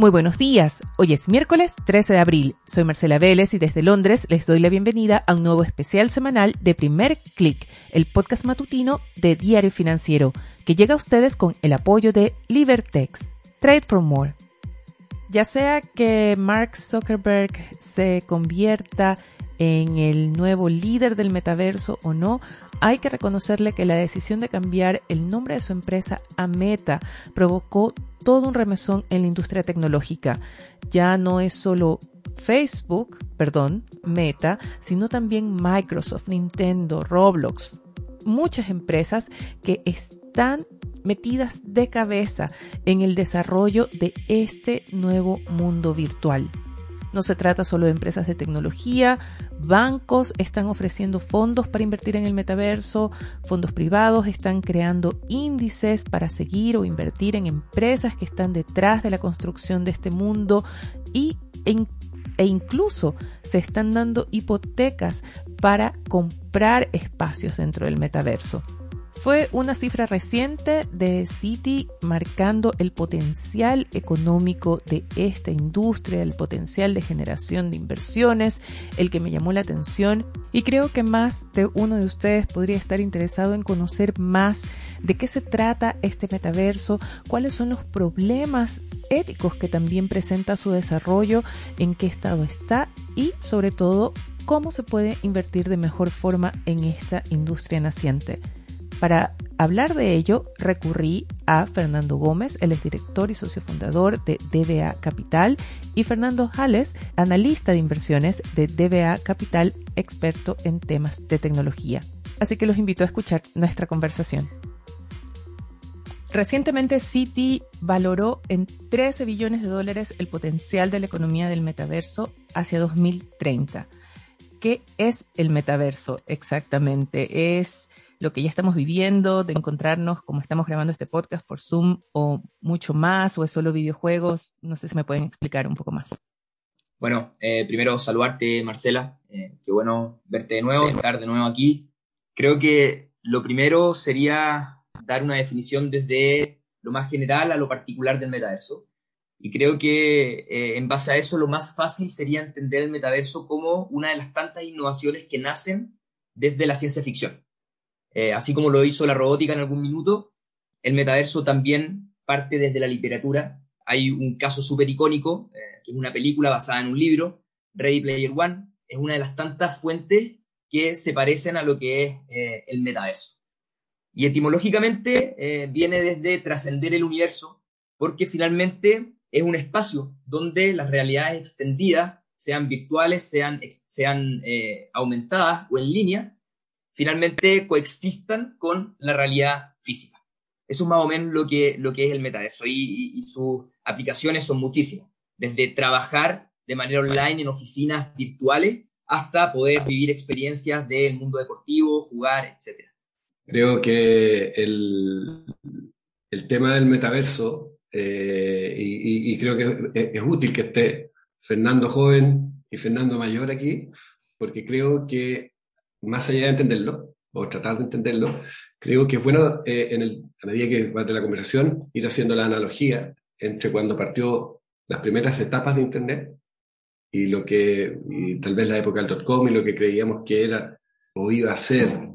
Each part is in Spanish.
Muy buenos días. Hoy es miércoles 13 de abril. Soy Marcela Vélez y desde Londres les doy la bienvenida a un nuevo especial semanal de Primer Click, el podcast matutino de Diario Financiero, que llega a ustedes con el apoyo de Libertex. Trade for More. Ya sea que Mark Zuckerberg se convierta en el nuevo líder del metaverso o no, hay que reconocerle que la decisión de cambiar el nombre de su empresa a Meta provocó todo un remesón en la industria tecnológica. Ya no es solo Facebook, perdón, Meta, sino también Microsoft, Nintendo, Roblox, muchas empresas que están metidas de cabeza en el desarrollo de este nuevo mundo virtual. No se trata solo de empresas de tecnología, bancos están ofreciendo fondos para invertir en el metaverso, fondos privados están creando índices para seguir o invertir en empresas que están detrás de la construcción de este mundo. Y e incluso se están dando hipotecas para comprar espacios dentro del metaverso. Fue una cifra reciente de Citi marcando el potencial económico de esta industria, el potencial de generación de inversiones, el que me llamó la atención y creo que más de uno de ustedes podría estar interesado en conocer más de qué se trata este metaverso, cuáles son los problemas éticos que también presenta su desarrollo, en qué estado está y sobre todo cómo se puede invertir de mejor forma en esta industria naciente. Para hablar de ello, recurrí a Fernando Gómez, el director y socio fundador de DBA Capital, y Fernando Jales, analista de inversiones de DBA Capital, experto en temas de tecnología. Así que los invito a escuchar nuestra conversación. Recientemente Citi valoró en 13 billones de dólares el potencial de la economía del metaverso hacia 2030. ¿Qué es el metaverso exactamente? Es lo que ya estamos viviendo, de encontrarnos como estamos grabando este podcast por Zoom o mucho más, o es solo videojuegos? No sé si me pueden explicar un poco más. Bueno, eh, primero saludarte, Marcela. Eh, qué bueno verte de nuevo, estar de nuevo aquí. Creo que lo primero sería dar una definición desde lo más general a lo particular del metaverso. Y creo que eh, en base a eso lo más fácil sería entender el metaverso como una de las tantas innovaciones que nacen desde la ciencia ficción. Eh, así como lo hizo la robótica en algún minuto, el metaverso también parte desde la literatura. Hay un caso súper icónico, eh, que es una película basada en un libro, Ready Player One, es una de las tantas fuentes que se parecen a lo que es eh, el metaverso. Y etimológicamente viene desde trascender el universo, porque finalmente es un espacio donde las realidades extendidas, sean virtuales, sean, sean aumentadas o en línea, finalmente coexistan con la realidad física. Eso es más o menos lo que, lo que es el metaverso y, sus aplicaciones son muchísimas, desde trabajar de manera online en oficinas virtuales hasta poder vivir experiencias del mundo deportivo, jugar, etc. Creo que el, el tema del metaverso, eh, y, creo que es, es, útil que esté Fernando joven y Fernando mayor aquí, porque creo que más allá de entenderlo, o tratar de entenderlo, creo que es bueno, eh, en el, a medida que va de la conversación, ir haciendo la analogía entre cuando partió las primeras etapas de Internet y lo que, tal vez la época del dot-com y lo que creíamos que era o iba a ser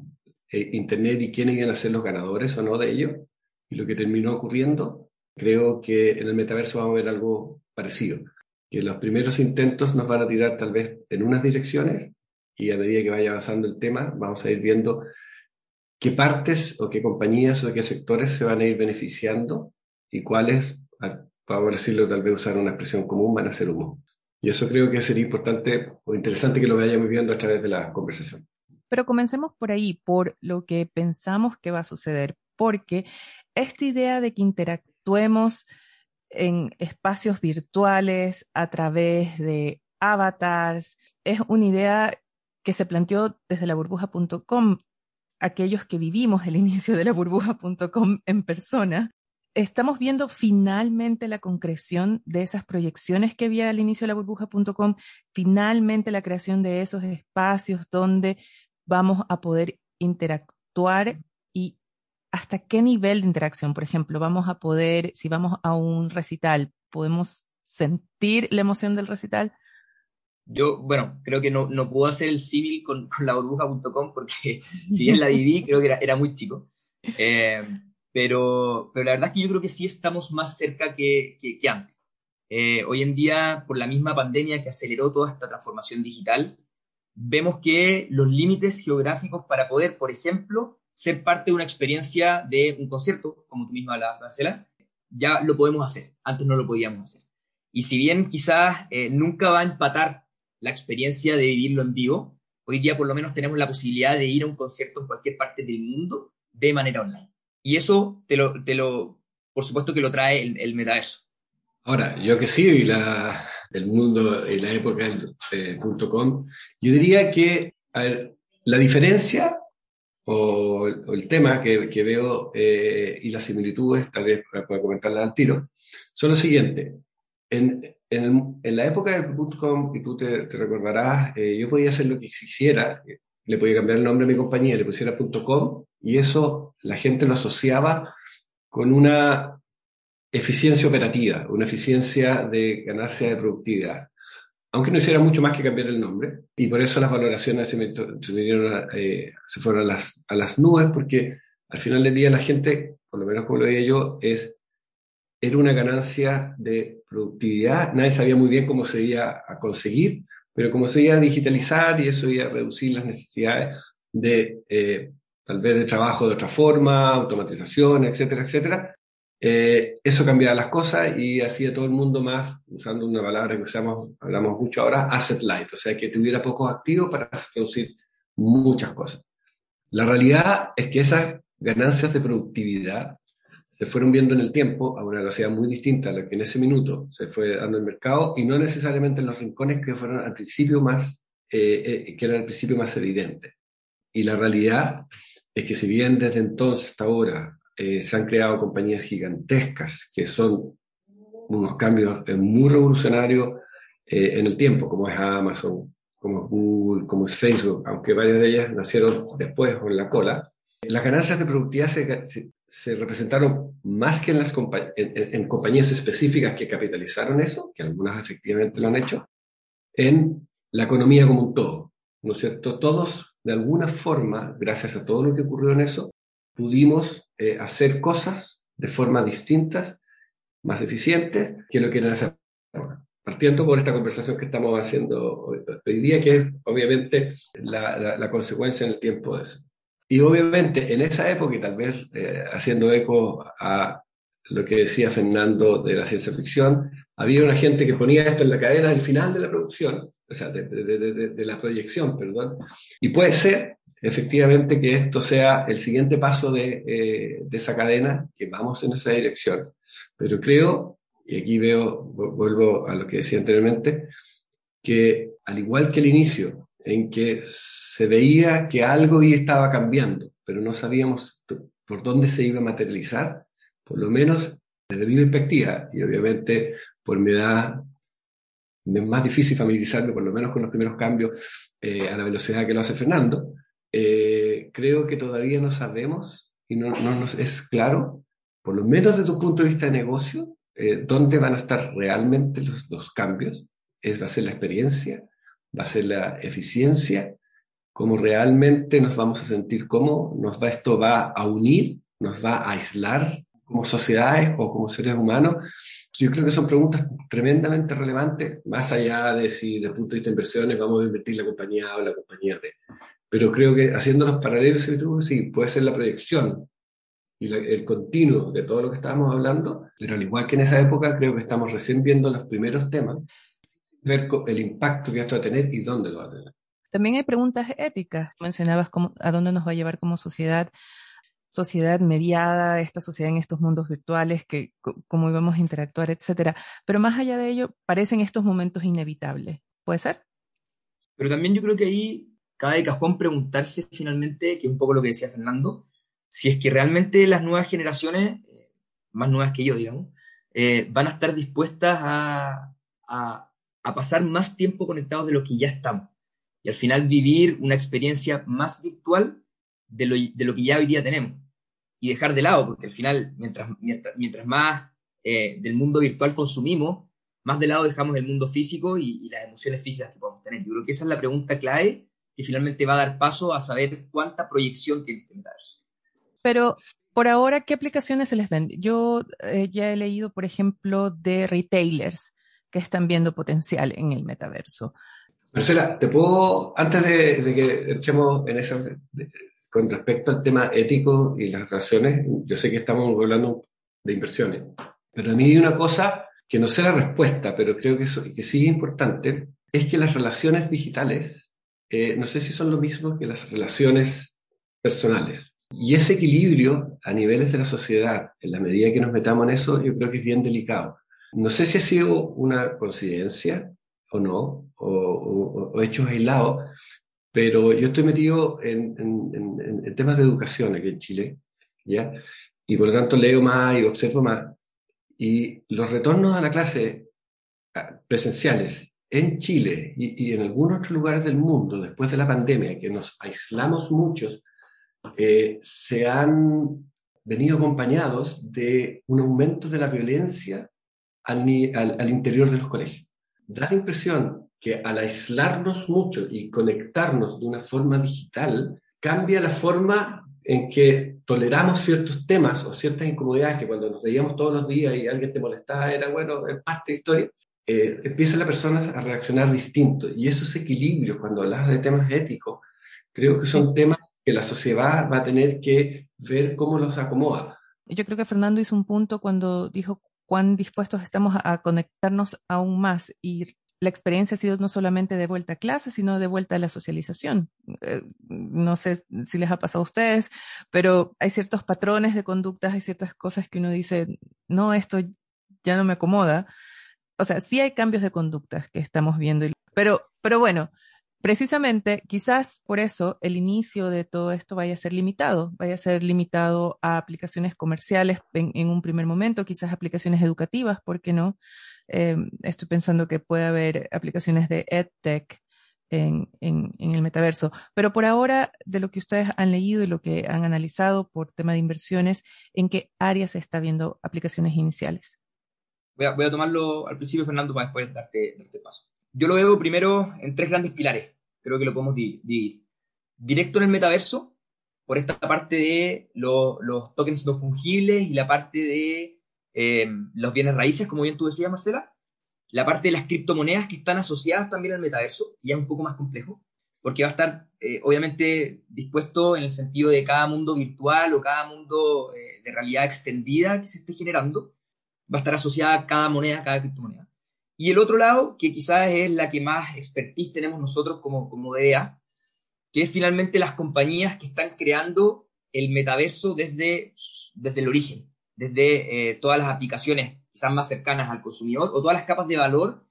eh, Internet y quiénes iban a ser los ganadores o no de ello, y lo que terminó ocurriendo, creo que en el metaverso vamos a ver algo parecido, que los primeros intentos nos van a tirar tal vez en unas direcciones y a medida que vaya avanzando el tema, vamos a ir viendo qué partes o qué compañías o qué sectores se van a ir beneficiando y cuáles, para decirlo, tal vez usar una expresión común, van a ser humo. Y eso creo que sería importante o interesante que lo vayamos viendo a través de la conversación. Pero comencemos por ahí, por lo que pensamos que va a suceder, porque esta idea de que interactuemos en espacios virtuales a través de avatars es una idea que se planteó desde la burbuja.com, aquellos que vivimos el inicio de la burbuja.com en persona, estamos viendo finalmente la concreción de esas proyecciones que había al inicio de la burbuja.com, finalmente la creación de esos espacios donde vamos a poder interactuar y hasta qué nivel de interacción, por ejemplo, vamos a poder, si vamos a un recital, podemos sentir la emoción del recital? Yo, bueno, creo que no, no puedo hacer el civil con, con la burbuja.com porque si bien la viví, creo que era, era muy chico. Eh, pero, pero la verdad es que yo creo que sí estamos más cerca que, que, que antes. Eh, hoy en día, por la misma pandemia que aceleró toda esta transformación digital, vemos que los límites geográficos para poder, por ejemplo, ser parte de una experiencia de un concierto, como tú misma la Marcela, ya lo podemos hacer. Antes no lo podíamos hacer. Y si bien quizás eh, nunca va a empatar la experiencia de vivirlo en vivo, hoy día por lo menos tenemos la posibilidad de ir a un concierto en cualquier parte del mundo de manera online. Y eso te lo, te lo por supuesto que lo trae el, el metaverso. Ahora, yo que sí la, el mundo en la época del eh, .com, yo diría que a ver, la diferencia o, o, el tema que, que veo eh, y las similitudes, tal vez para comentarla al tiro, son lo siguiente. En, en, la época del .com, y tú te, recordarás, eh, yo podía hacer lo que quisiera, le podía cambiar el nombre a mi compañía, le pusiera .com, y eso la gente lo asociaba con una eficiencia operativa, una eficiencia de ganancia de productividad. Aunque no hiciera mucho más que cambiar el nombre, y por eso las valoraciones se, me, se, me dieron, eh, se fueron a las, a las nubes, porque al final del día la gente, por lo menos como lo veía yo, es, era una ganancia de productividad. Nadie sabía muy bien cómo se iba a conseguir, pero como se iba a digitalizar y eso iba a reducir las necesidades de eh, tal vez de trabajo de otra forma, automatización, etcétera, etcétera, eh, eso cambiaba las cosas y hacía todo el mundo más, usando una palabra que usamos, hablamos mucho ahora, asset light, o sea, que tuviera pocos activos para producir muchas cosas. La realidad es que esas ganancias de productividad se fueron viendo en el tiempo a una velocidad muy distinta a la que en ese minuto se fue dando el mercado y no necesariamente en los rincones que fueron al principio más, eh, eh, que eran al principio más evidentes. Y la realidad es que si bien desde entonces hasta ahora eh, se han creado compañías gigantescas que son unos cambios eh, muy revolucionarios en el tiempo, como es Amazon, como es Google, como es Facebook, aunque varias de ellas nacieron después o en la cola. Las ganancias de productividad se, se, se representaron más que en, las en, en, compañías específicas que capitalizaron eso, que algunas efectivamente lo han hecho, en la economía como un todo. ¿No es cierto? Todos, de alguna forma, gracias a todo lo que ocurrió en eso, pudimos eh, hacer cosas de forma distintas, más eficientes, que lo quieren hacer ahora. Partiendo por esta conversación que estamos haciendo hoy, hoy día, que es obviamente la, la, la, consecuencia en el tiempo de eso. Y obviamente en esa época, y tal vez eh, haciendo eco a lo que decía Fernando de la ciencia ficción, había una gente que ponía esto en la cadena del final de la producción, o sea, de, de, de, de la proyección, perdón, y puede ser efectivamente que esto sea el siguiente paso de, eh, de, esa cadena, que vamos en esa dirección. Pero creo, y aquí veo, vuelvo a lo que decía anteriormente, que al igual que el inicio, en que se veía que algo estaba cambiando, pero no sabíamos por dónde se iba a materializar, por lo menos desde mi perspectiva, y obviamente por mi edad es más difícil familiarizarme por lo menos con los primeros cambios eh, a la velocidad que lo hace Fernando, eh, creo que todavía no sabemos y no, no, nos es claro, por lo menos desde un punto de vista de negocio, eh, dónde van a estar realmente los, cambios. Es, va la experiencia, va a ser la eficiencia, cómo realmente nos vamos a sentir, cómo nos va, esto va a unir, nos va a aislar como sociedades o como seres humanos. Yo creo que son preguntas tremendamente relevantes, más allá de si desde el punto de vista de inversiones vamos a invertir la compañía o la compañía B. Pero creo que haciendo los paralelos, sí, puede ser la proyección y la, el continuo de todo lo que estábamos hablando, pero al igual que en esa época, creo que estamos recién viendo los primeros temas, ver el impacto que esto va a tener y dónde lo va a tener. También hay preguntas éticas. Mencionabas cómo, a dónde nos va a llevar como sociedad, sociedad mediada, esta sociedad en estos mundos virtuales, que cómo íbamos a interactuar, etcétera. Pero más allá de ello, parecen estos momentos inevitables. ¿Puede ser? Pero también yo creo que ahí cabe de cajón preguntarse finalmente, que es un poco lo que decía Fernando, si es que realmente las nuevas generaciones, eh, más nuevas que yo, digamos, eh, van a estar dispuestas a, a, a, pasar más tiempo conectados de lo que ya estamos. Y al final vivir una experiencia más virtual de lo, de lo que ya hoy día tenemos. Y dejar de lado, porque al final, mientras, mientras, mientras más eh, del mundo virtual consumimos, más de lado dejamos el mundo físico y, las emociones físicas que podemos tener. Yo creo que esa es la pregunta clave que finalmente va a dar paso a saber cuánta proyección tiene este metaverso. Pero por ahora, ¿qué aplicaciones se les vende? Yo eh, ya he leído, por ejemplo, de retailers que están viendo potencial en el metaverso. Marcela, te puedo, antes de, que echemos en eso, con respecto al tema ético y las relaciones, yo sé que estamos hablando de inversiones, pero a mí hay una cosa que no sé la respuesta, pero creo que, eso, que sí es importante, es que las relaciones digitales, eh, no sé si son lo mismo que las relaciones personales. Y ese equilibrio a niveles de la sociedad, en la medida que nos metamos en eso, yo creo que es bien delicado. No sé si ha sido una coincidencia o no, o, hechos aislados, pero yo estoy metido en, temas de educación aquí en Chile, ¿ya? Y por lo tanto leo más y observo más. Y los retornos a la clase presenciales en Chile y, en algunos otros lugares del mundo, después de la pandemia, que nos aislamos muchos, eh, se han venido acompañados de un aumento de la violencia al, al, interior de los colegios. Da la impresión que al aislarnos mucho y conectarnos de una forma digital, cambia la forma en que toleramos ciertos temas o ciertas incomodidades que cuando nos veíamos todos los días y alguien te molestaba era, bueno, es parte de historia, eh, empieza la persona a reaccionar distinto. Y esos equilibrios, cuando hablas de temas éticos, creo que son temas que la sociedad va a tener que ver cómo los acomoda. Yo creo que Fernando hizo un punto cuando dijo cuán dispuestos estamos a conectarnos aún más y la experiencia ha sido no solamente de vuelta a clase, sino de vuelta a la socialización. Eh, no sé si les ha pasado a ustedes, pero hay ciertos patrones de conductas, hay ciertas cosas que uno dice, no, esto ya no me acomoda. O sea, sí hay cambios de conductas que estamos viendo, pero, pero bueno, precisamente quizás por eso el inicio de todo esto vaya a ser limitado, vaya a ser limitado a aplicaciones comerciales en, un primer momento, quizás aplicaciones educativas, ¿por qué no? Em, estoy pensando que puede haber aplicaciones de EdTech en, el metaverso. Pero por ahora, de lo que ustedes han leído y lo que han analizado por tema de inversiones, ¿en qué áreas se está viendo aplicaciones iniciales? Voy a, voy a tomarlo al principio, Fernando, para después darte, darte paso. Yo lo veo primero en tres grandes pilares. Creo que lo podemos dividir. Directo en el metaverso, por esta parte de los tokens no fungibles y la parte de eh, los bienes raíces, como bien tú decías, Marcela, la parte de las criptomonedas que están asociadas también al metaverso, ya es un poco más complejo, porque va a estar eh, obviamente dispuesto en el sentido de cada mundo virtual o cada mundo eh, de realidad extendida que se esté generando, va a estar asociada cada moneda, a cada criptomoneda. Y el otro lado, que quizás es la que más expertise tenemos nosotros como, como DEA, que es finalmente las compañías que están creando el metaverso desde, desde el origen desde eh, todas las aplicaciones quizás más cercanas al consumidor o todas las capas de valor,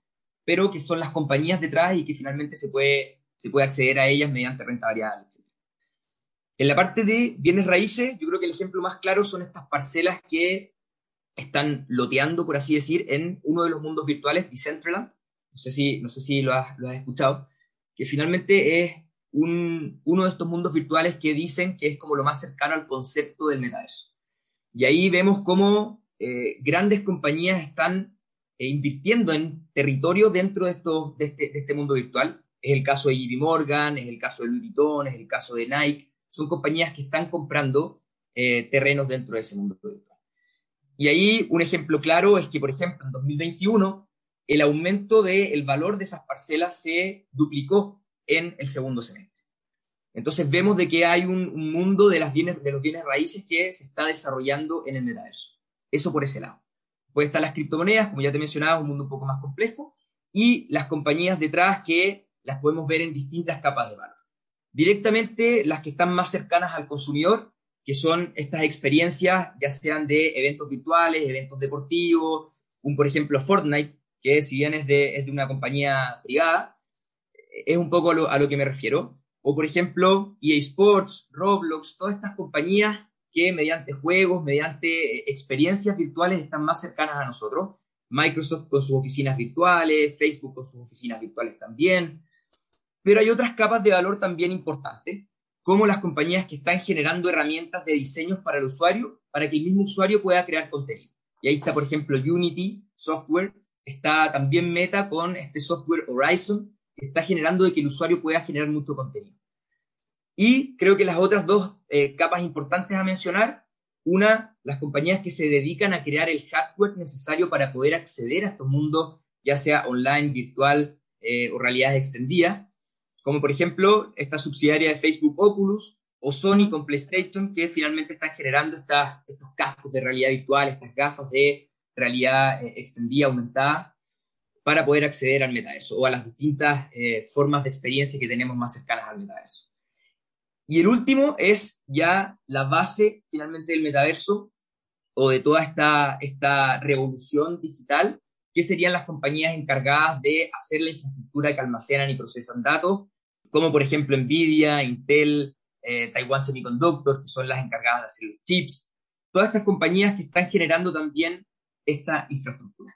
pero que son las compañías detrás y que finalmente se puede, se puede acceder a ellas mediante renta variable, etc. En la parte de bienes raíces, yo creo que el ejemplo más claro son estas parcelas que están loteando, por así decir, en uno de los mundos virtuales, Decentraland. No sé si, no sé si lo, has, lo has escuchado, que finalmente es un, uno de estos mundos virtuales que dicen que es como lo más cercano al concepto del metaverso. Y ahí vemos cómo eh, grandes compañías están eh, invirtiendo en territorio dentro de, esto, de, este, de este mundo virtual. Es el caso de JP Morgan, es el caso de Louis Vuitton, es el caso de Nike. Son compañías que están comprando eh, terrenos dentro de ese mundo virtual. Y ahí un ejemplo claro es que, por ejemplo, en 2021 el aumento del valor de esas parcelas se duplicó en el segundo semestre. Entonces vemos de que hay un, mundo de, las bienes, de los bienes raíces que se está desarrollando en el metaverso. Eso por ese lado. Puede estar las criptomonedas, como ya te mencionaba, un mundo un poco más complejo, y las compañías detrás que las podemos ver en distintas capas de valor. Directamente las que están más cercanas al consumidor, que son estas experiencias, ya sean de eventos virtuales, eventos deportivos, un por ejemplo Fortnite, que si bien es de, es de una compañía privada, es un poco a lo que me refiero o por ejemplo, EA Sports, Roblox, todas estas compañías que mediante juegos, mediante eh, experiencias virtuales están más cercanas a nosotros. Microsoft con sus oficinas virtuales, Facebook con sus oficinas virtuales también. Pero hay otras capas de valor también importantes, como las compañías que están generando herramientas de diseños para el usuario, para que el mismo usuario pueda crear contenido. Y ahí está, por ejemplo, Unity Software, está también Meta con este software Horizon, que está generando de que el usuario pueda generar mucho contenido. Y creo que las otras dos eh, capas importantes a mencionar, una, las compañías que se dedican a crear el hardware necesario para poder acceder a estos mundos, ya sea online, virtual eh, o realidades extendidas, como por ejemplo esta subsidiaria de Facebook Oculus o Sony con PlayStation, que finalmente están generando estas, estos cascos de realidad virtual, estas gafas de realidad eh, extendida, aumentada, para poder acceder al metaverso o a las distintas formas de experiencia que tenemos más cercanas al metaverso. Y el último es ya la base finalmente del metaverso o de toda esta, esta revolución digital, que serían las compañías encargadas de hacer la infraestructura que almacenan y procesan datos, como por ejemplo Nvidia, Intel, eh, Taiwan Semiconductor, que son las encargadas de hacer los chips, todas estas compañías que están generando también esta infraestructura.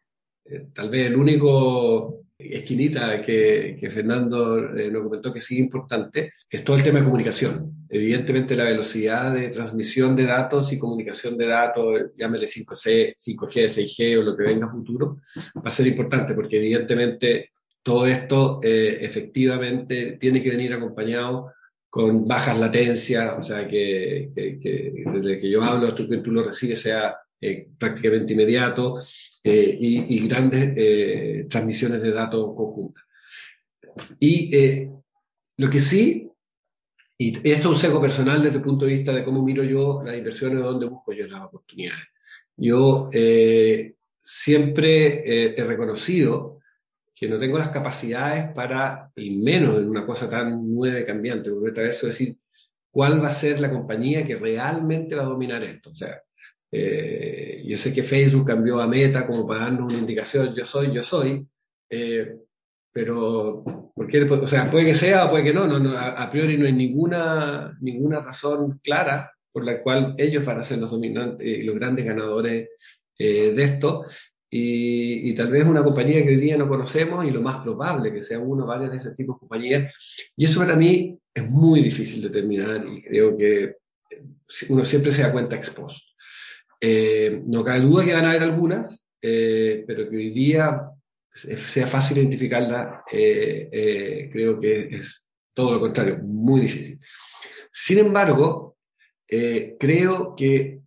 Eh, tal vez el único esquinita que, Fernando eh, nos comentó que sigue importante es todo el tema de comunicación. Evidentemente la velocidad de transmisión de datos y comunicación de datos, llámele 5C, 5G, 6G o lo que venga a futuro, va a ser importante porque evidentemente todo esto eh, efectivamente tiene que venir acompañado con bajas latencias, o sea, que, que, desde que yo hablo hasta que tú lo recibes sea eh, prácticamente inmediato eh, y, grandes eh, transmisiones de datos conjuntas. Y lo que sí, y esto es un sesgo personal desde el punto de vista de cómo miro yo las inversiones, dónde busco yo las oportunidades. Yo siempre he reconocido que no tengo las capacidades para, y menos en una cosa tan nueva y cambiante, porque eso decir cuál va a ser la compañía que realmente va a dominar esto. O sea, eh, yo sé que Facebook cambió a Meta como para darnos una indicación, yo soy, yo soy, eh, pero porque, o sea, puede que sea o puede que no, no, a, priori no hay ninguna, ninguna razón clara por la cual ellos van a ser los dominantes y los grandes ganadores eh, de esto. Y, y, tal vez una compañía que hoy día no conocemos y lo más probable que sea uno o varias de ese tipo de compañías. Y eso para mí es muy difícil de determinar y creo que uno siempre se da cuenta expuesto. Eh, no cabe duda que van a haber algunas, eh, pero que hoy día sea fácil identificarla, eh, creo que es todo lo contrario, muy difícil. Sin embargo, creo que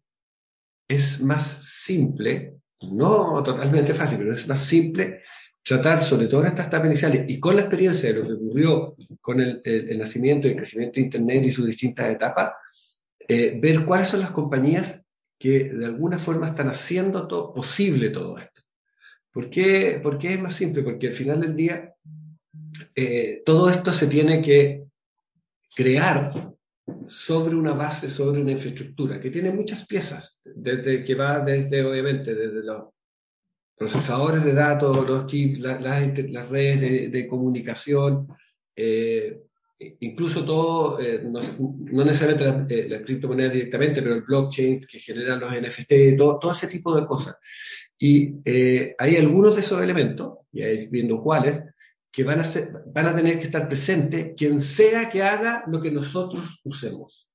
es más simple, no totalmente fácil, pero es más simple tratar sobre todo estas etapas iniciales y con la experiencia de lo que ocurrió con el, el nacimiento y el crecimiento de Internet y sus distintas etapas, ver cuáles son las compañías que de alguna forma están haciendo todo, posible todo esto. ¿Por qué, es más simple? Porque al final del día eh, todo esto se tiene que crear sobre una base, sobre una infraestructura que tiene muchas piezas, desde que va desde, obviamente, desde los procesadores de datos, los chips, las redes de, comunicación, eh, incluso todo, eh, no, necesariamente las la criptomonedas directamente, pero el blockchain que genera los NFT, todo, todo ese tipo de cosas. Y eh, hay algunos de esos elementos, y ahí viendo cuáles, que van a, ser, van a tener que estar presentes quien sea que haga lo que nosotros usemos.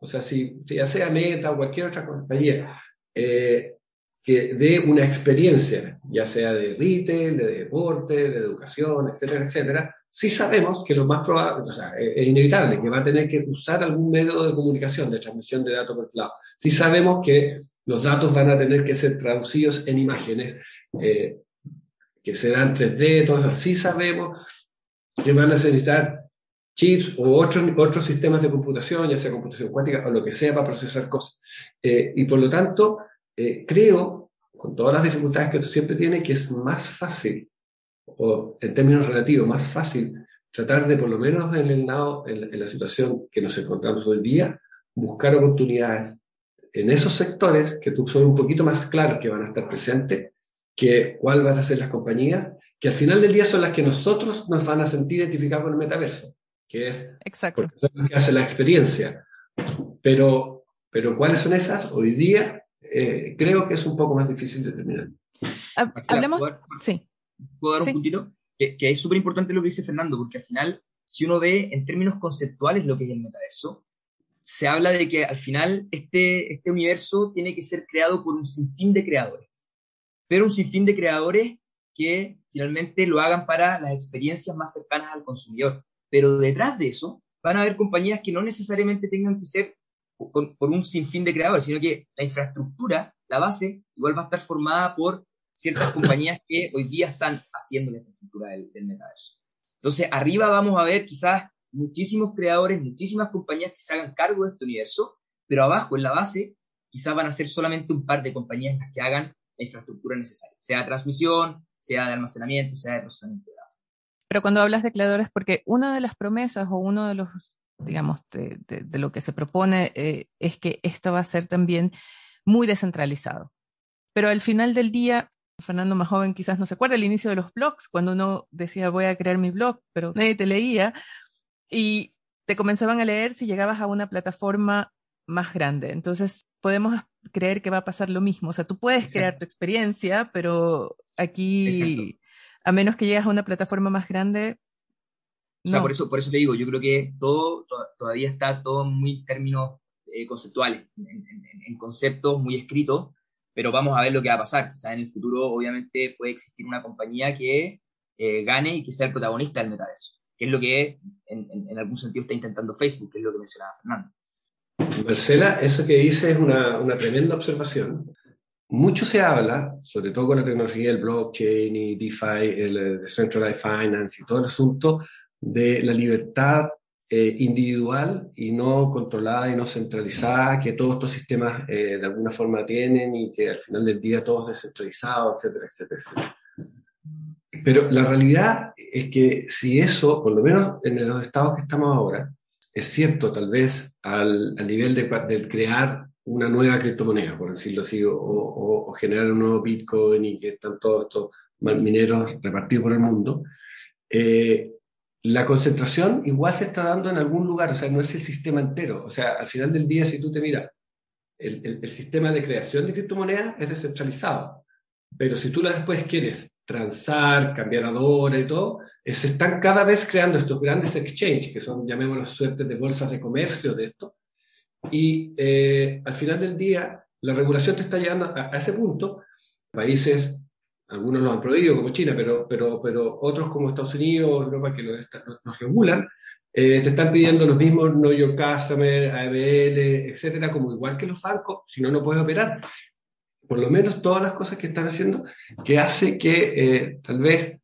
O sea, si, ya sea Meta o cualquier otra compañía, eh, que dé una experiencia, ya sea de retail, de deporte, de educación, etcétera, etcétera, sí sabemos que lo más probable, o sea, es, inevitable que va a tener que usar algún medio de comunicación, de transmisión de datos por cloud. Sí sabemos que los datos van a tener que ser traducidos en imágenes, eh, que serán 3D, todo eso. Sí sabemos que van a necesitar chips o otros, otros sistemas de computación, ya sea computación cuántica o lo que sea para procesar cosas. Eh, y por lo tanto, eh, creo, con todas las dificultades que siempre tiene, que es más fácil, o en términos relativos, más fácil tratar de, por lo menos en, el lado, en, la situación que nos encontramos hoy día, buscar oportunidades en esos sectores que tú son un poquito más claros que van a estar presentes, que cuál van a ser las compañías, que al final del día son las que nosotros nos van a sentir identificados con el metaverso, que es Exacto. porque son las que hacen la experiencia. Pero, pero ¿cuáles son esas? Hoy día eh, creo que es un poco más difícil de determinar. Hablemos, sí. ¿Puedo dar un puntito? Que, es súper importante lo que dice Fernando, porque al final, si uno ve en términos conceptuales lo que es el metaverso, se habla de que al final este, este universo tiene que ser creado por un sinfín de creadores, pero un sinfín de creadores que finalmente lo hagan para las experiencias más cercanas al consumidor. Pero detrás de eso van a haber compañías que no necesariamente tengan que ser por, un sinfín de creadores, sino que la infraestructura, la base, igual va a estar formada por ciertas compañías que hoy día están haciendo la infraestructura del, del metaverso. Entonces, arriba vamos a ver quizás muchísimos creadores, muchísimas compañías que se hagan cargo de este universo, pero abajo, en la base, quizás van a ser solamente un par de compañías las que hagan infraestructura necesaria, sea de transmisión, sea de almacenamiento, sea de procesamiento. Pero cuando hablas de creadores, porque una de las promesas o uno de los, digamos, de, lo que se propone eh, es que esto va a ser también muy descentralizado. Pero al final del día, Fernando más joven quizás no se acuerda el inicio de los blogs, cuando uno decía voy a crear mi blog, pero nadie te leía y te comenzaban a leer si llegabas a una plataforma más grande. Entonces, podemos creer que va a pasar lo mismo. O sea, tú puedes crear tu experiencia, pero aquí, a menos que llegues a una plataforma más grande. O sea, por eso, por eso te digo, yo creo que todo, todavía está todo muy términos eh, conceptuales, en, conceptos muy escritos, pero vamos a ver lo que va a pasar. O sea, en el futuro, obviamente, puede existir una compañía que eh, gane y que sea el protagonista del metaverso, que es lo que en, en algún sentido está intentando Facebook, que es lo que mencionaba Fernando. Marcela, eso que dice es una, una, tremenda observación. Mucho se habla, sobre todo con la tecnología del blockchain y DeFi, el Decentralized Finance y todo el asunto de la libertad eh, individual y no controlada y no centralizada que todos estos sistemas eh, de alguna forma tienen y que al final del día todo es descentralizado, etcétera, etcétera, etcétera. Pero la realidad es que si eso, por lo menos en los estados que estamos ahora, es cierto, tal vez al, nivel de, crear una nueva criptomoneda, por decirlo así, o, generar un nuevo Bitcoin y que están todos estos mineros repartidos por el mundo, eh, la concentración igual se está dando en algún lugar, o sea, no es el sistema entero. O sea, al final del día, si tú te miras, el, el sistema de creación de criptomonedas es descentralizado, pero si tú la después quieres transar, cambiar a dólar y todo, se están cada vez creando estos grandes exchanges, que son, llamémoslos, suertes de bolsas de comercio de esto, y eh, al final del día la regulación te está llevando a, ese punto. Países, algunos lo han prohibido, como China, pero, pero, pero otros como Estados Unidos, Europa, que nos regulan, eh, te están pidiendo los mismos Know Your Customer, ABL, etcétera, como igual que los bancos, si no, no puedes operar por lo menos todas las cosas que están haciendo, que hace que eh, tal vez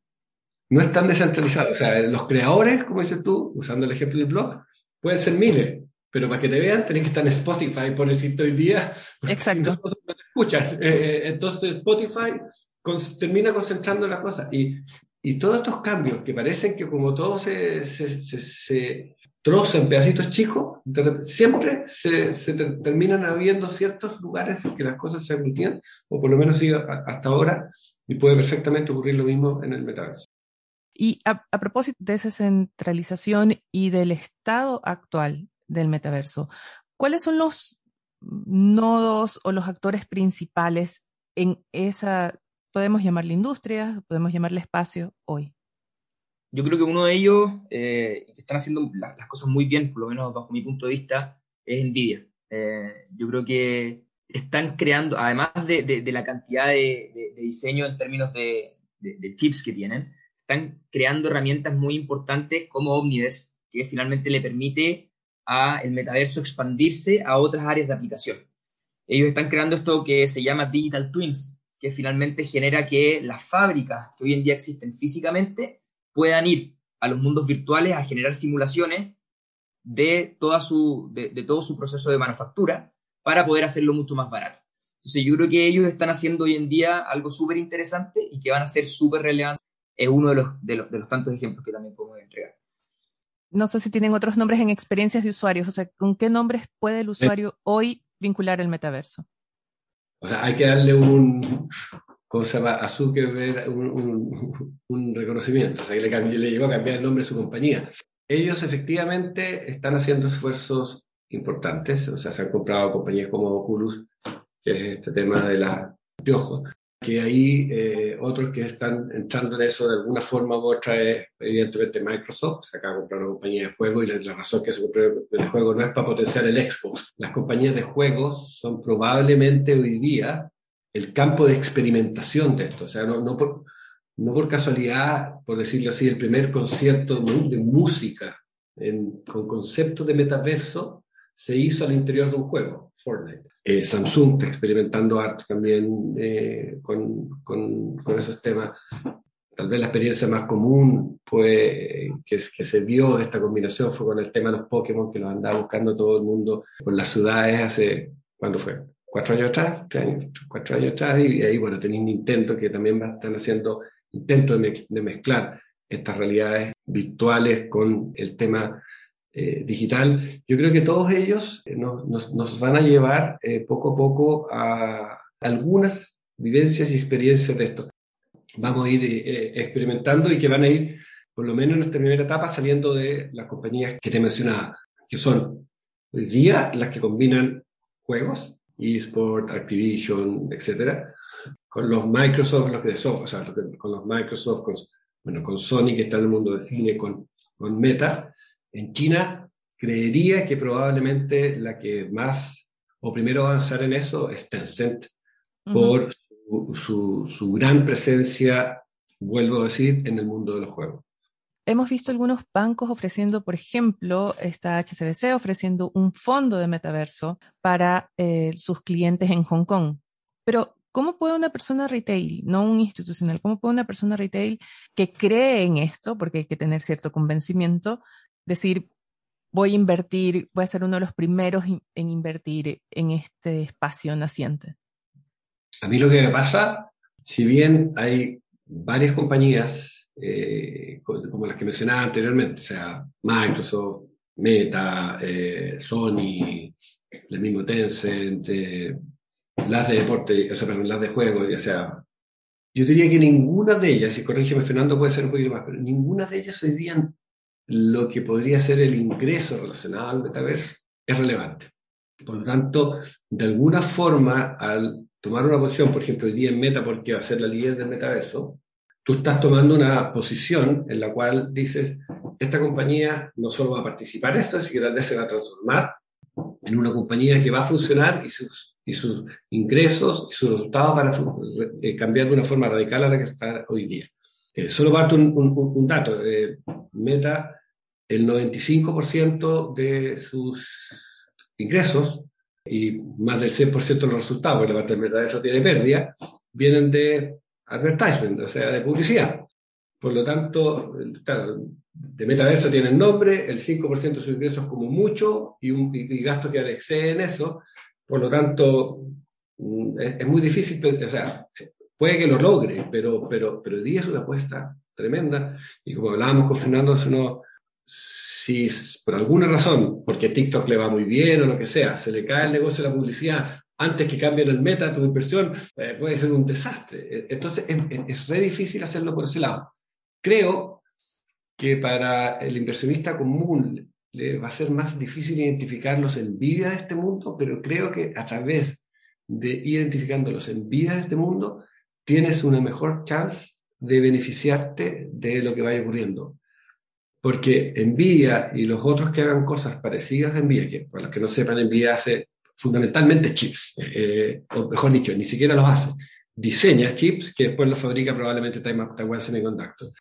no están descentralizados. O sea, los creadores, como dices tú, usando el ejemplo del blog, pueden ser miles, pero para que te vean tenés que estar en Spotify, por decirte hoy día. Exacto. no te escuchas. Eh, eh, entonces Spotify termina concentrando las cosas. Y, y, todos estos cambios que parecen que como todo se, se, se, trozo en pedacitos chicos, siempre se, terminan habiendo ciertos lugares en que las cosas se aglutinan, o por lo menos hasta ahora, y puede perfectamente ocurrir lo mismo en el metaverso. Y a, a, propósito de esa centralización y del estado actual del metaverso, ¿cuáles son los nodos o los actores principales en esa, podemos llamarle industria, podemos llamarle espacio hoy? Yo creo que uno de ellos, eh, que están haciendo las cosas muy bien, por lo menos bajo mi punto de vista, es Nvidia. Eh, yo creo que están creando, además de, de, la cantidad de, de, diseño en términos de, chips que tienen, están creando herramientas muy importantes como Omniverse, que finalmente le permite a el metaverso expandirse a otras áreas de aplicación. Ellos están creando esto que se llama Digital Twins, que finalmente genera que las fábricas que hoy en día existen físicamente puedan ir a los mundos virtuales a generar simulaciones de, toda su, de, todo su proceso de manufactura para poder hacerlo mucho más barato. Entonces yo creo que ellos están haciendo hoy en día algo súper interesante y que van a ser súper relevantes. Es uno de los, de, los, de los tantos ejemplos que también podemos entregar. No sé si tienen otros nombres en experiencias de usuarios, o sea, ¿con qué nombres puede el usuario hoy vincular el metaverso? O sea, hay que darle un, ¿cómo se llama? A Zuckerberg un, un, reconocimiento, o sea, le, cambió, le llegó a cambiar el nombre de su compañía. Ellos efectivamente están haciendo esfuerzos importantes, o sea, se han comprado compañías como Oculus, que es este tema de la de ojos, que hay eh, otros que están entrando en eso de alguna forma u otra es evidentemente Microsoft, se acaba de comprar una compañía de juegos y la, la razón que se compró el juego no es para potenciar el Xbox. Las compañías de juegos son probablemente hoy día el campo de experimentación de esto. O sea, no, por casualidad, por decirlo así, el primer concierto de música con concepto de metaverso se hizo al interior de un juego, Fortnite. Eh, Samsung experimentando arte también eh, con, esos temas. Tal vez la experiencia más común fue que, que se vio esta combinación fue con el tema de los Pokémon, que los andaba buscando todo el mundo con las ciudades hace, ¿cuándo fue? Cuatro años atrás, tres años, cuatro años atrás, y, ahí, bueno, tenía Nintendo que también están haciendo intentos de, de mezclar estas realidades virtuales con el tema eh, digital. Yo creo que todos ellos eh, nos, nos, van a llevar eh, poco a poco a algunas vivencias y experiencias de esto. Vamos a ir experimentando y que van a ir, por lo menos en esta primera etapa, saliendo de las compañías que te mencionaba, que son hoy día las que combinan juegos, eSport, Activision, etcétera, con los Microsoft, los de software, o sea, con los Microsoft, con bueno, con Sony que está en el mundo del cine, con, con Meta. En China, creería que probablemente la que más o primero avanzar en eso es Tencent, por su, su, gran presencia, vuelvo a decir, en el mundo de los juegos. Hemos visto algunos bancos ofreciendo, por ejemplo, esta HSBC ofreciendo un fondo de metaverso para eh, sus clientes en Hong Kong. Pero ¿Cómo puede una persona retail, no un institucional, cómo puede una persona retail que cree en esto, porque hay que tener cierto convencimiento, decir, voy a invertir, voy a ser uno de los primeros en invertir en este espacio naciente? A mí lo que me pasa, si bien hay varias compañías eh, como las que mencionaba anteriormente, o sea, Microsoft, Meta, eh, Sony, el mismo Tencent, eh, las de deporte, o sea, perdón, las de juego, ya sea. Yo diría que ninguna de ellas, y corrígeme Fernando, puede ser un poquito más, pero ninguna de ellas hoy día lo que podría ser el ingreso relacionado al metaverso es relevante. Por lo tanto, de alguna forma, al tomar una posición, por ejemplo, hoy día en Meta, porque va a ser la líder del metaverso, tú estás tomando una posición en la cual dices, esta compañía no solo va a participar en esto, sino que vez se va a transformar en una compañía que va a funcionar y sus y sus ingresos y sus resultados van a eh, cambiar de una forma radical a la que está hoy día. Eh, solo parto un, un, dato. Eh, Meta, el 95% de sus ingresos y más del 100% de los resultados, porque la parte del metaverso tiene pérdida, vienen de advertisement, o sea, de publicidad. Por lo tanto, claro, de metaverso tiene el nombre, el 5% de sus ingresos como mucho y, un, y gastos que exceden eso, por lo tanto, mm, es, muy difícil, o sea, puede que lo logre, pero, pero, pero hoy día es una apuesta tremenda. Y como hablábamos con Fernando si por alguna razón, porque TikTok le va muy bien o lo que sea, se le cae el negocio de la publicidad antes que cambien el meta de tu inversión, eh, puede ser un desastre. E, entonces, es, es re difícil hacerlo por ese lado. Creo que para el inversionista común le va a ser más difícil identificar los envidias de este mundo, pero creo que a través de identificando los envidias de este mundo, tienes una mejor chance de beneficiarte de lo que vaya ocurriendo. Porque Nvidia y los otros que hagan cosas parecidas a Nvidia, que para los que no sepan, Nvidia hace fundamentalmente chips, eh, o mejor dicho, ni siquiera los hace. Diseña chips que después los fabrica probablemente Taiwan Semiconductor.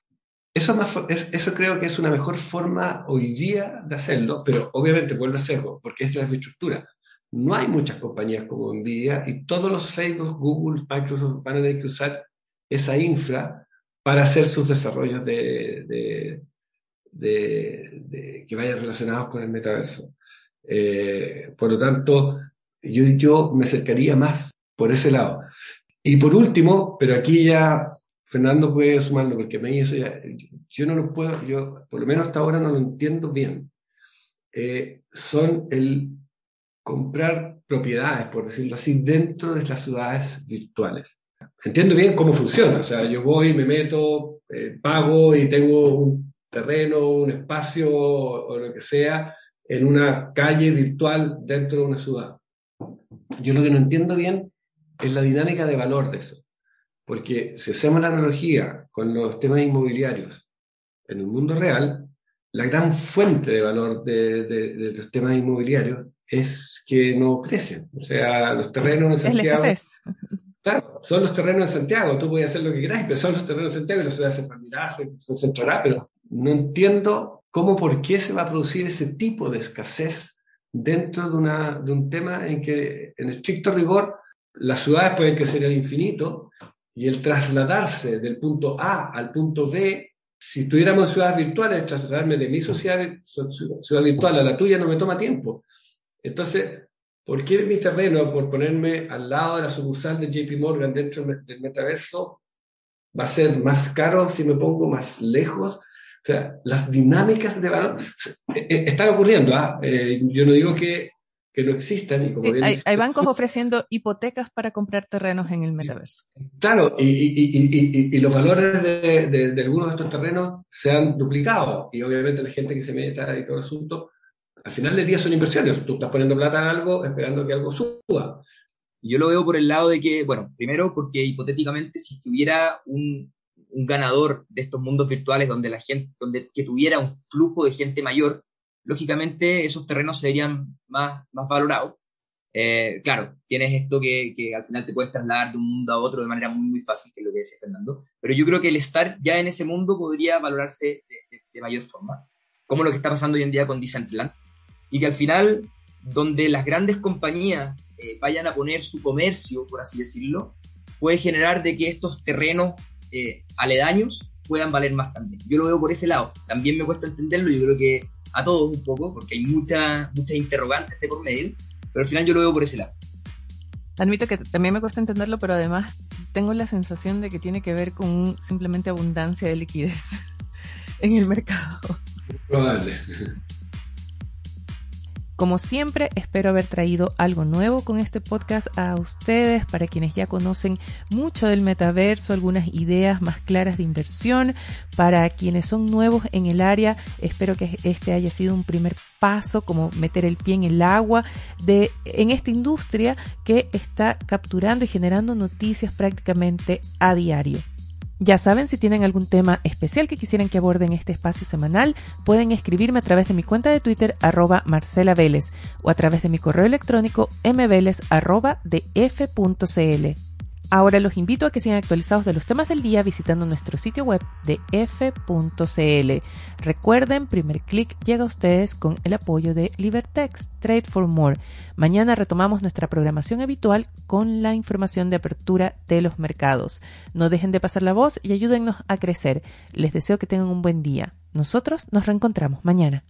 Eso, creo que es una mejor forma hoy día de hacerlo, pero obviamente vuelve a sesgo, porque esta es la estructura. No hay muchas compañías como Nvidia y todos los Facebook, Google, Microsoft van a tener que usar esa infra para hacer sus desarrollos de, de, que vayan relacionados con el metaverso. Eh, por lo tanto, yo, yo me acercaría más por ese lado. Y por último, pero aquí ya Fernando puede sumarlo, porque mí eso ya, yo no lo puedo, yo por lo menos hasta ahora no lo entiendo bien. Eh, son el comprar propiedades, por decirlo así, dentro de las ciudades virtuales. Entiendo bien cómo funciona, o sea, yo voy, me meto, eh, pago y tengo un terreno, un espacio o lo que sea en una calle virtual dentro de una ciudad. Yo lo que no entiendo bien es la dinámica de valor de eso. Porque si hacemos la analogía con los temas inmobiliarios en el mundo real, la gran fuente de valor de, los temas inmobiliarios es que no crecen. O sea, los terrenos en Santiago... Claro, son los terrenos de Santiago, tú puedes hacer lo que quieras, pero son los terrenos de Santiago y la ciudad se expandirá, se concentrará, pero no entiendo cómo, por qué se va a producir ese tipo de escasez dentro de, una, de un tema en que, en estricto rigor, las ciudades pueden crecer al infinito y el trasladarse del punto A al punto B, si tuviéramos ciudades virtuales, trasladarme de mi ciudad, ciudad virtual a la tuya no me toma tiempo. Entonces, ¿por qué mi terreno, por ponerme al lado de la sucursal de JP Morgan dentro del metaverso, va a ser más caro si me pongo más lejos? O sea, las dinámicas de valor eh, eh, están ocurriendo. ¿ah? Eh, yo no digo que que no existan. Y como hay, bancos ofreciendo hipotecas para comprar terrenos en el metaverso. Claro, y, y, y, los valores de, de, algunos de estos terrenos se han duplicado. Y obviamente la gente que se meta y todo el asunto, al final del día son inversiones. Tú estás poniendo plata en algo esperando que algo suba. Yo lo veo por el lado de que, bueno, primero porque hipotéticamente si tuviera un, un ganador de estos mundos virtuales donde la gente, donde que tuviera un flujo de gente mayor, lógicamente esos terrenos serían más, más valorados. Eh, claro, tienes esto que, que, al final te puedes trasladar de un mundo a otro de manera muy, muy fácil, que es lo que dice Fernando, pero yo creo que el estar ya en ese mundo podría valorarse de, mayor forma, como lo que está pasando hoy en día con Decentraland, y que al final, donde las grandes compañías eh, vayan a poner su comercio, por así decirlo, puede generar de que estos terrenos eh, aledaños puedan valer más también. Yo lo veo por ese lado. También me cuesta entenderlo, yo creo que a todos un poco, porque hay muchas muchas interrogantes de por medio, pero al final yo lo veo por ese lado. Admito que también me cuesta entenderlo, pero además tengo la sensación de que tiene que ver con simplemente abundancia de liquidez en el mercado. Probable. Como siempre, espero haber traído algo nuevo con este podcast a ustedes, para quienes ya conocen mucho del metaverso, algunas ideas más claras de inversión, para quienes son nuevos en el área, espero que este haya sido un primer paso, como meter el pie en el agua de, en esta industria que está capturando y generando noticias prácticamente a diario. Ya saben, si tienen algún tema especial que quisieran que aborde en este espacio semanal, pueden escribirme a través de mi cuenta de Twitter arroba Marcela Vélez o a través de mi correo electrónico mveles arroba de Ahora los invito a que sean actualizados de los temas del día visitando nuestro sitio web de f.cl. Recuerden, primer clic llega a ustedes con el apoyo de Libertex, Trade for More. Mañana retomamos nuestra programación habitual con la información de apertura de los mercados. No dejen de pasar la voz y ayúdennos a crecer. Les deseo que tengan un buen día. Nosotros nos reencontramos mañana.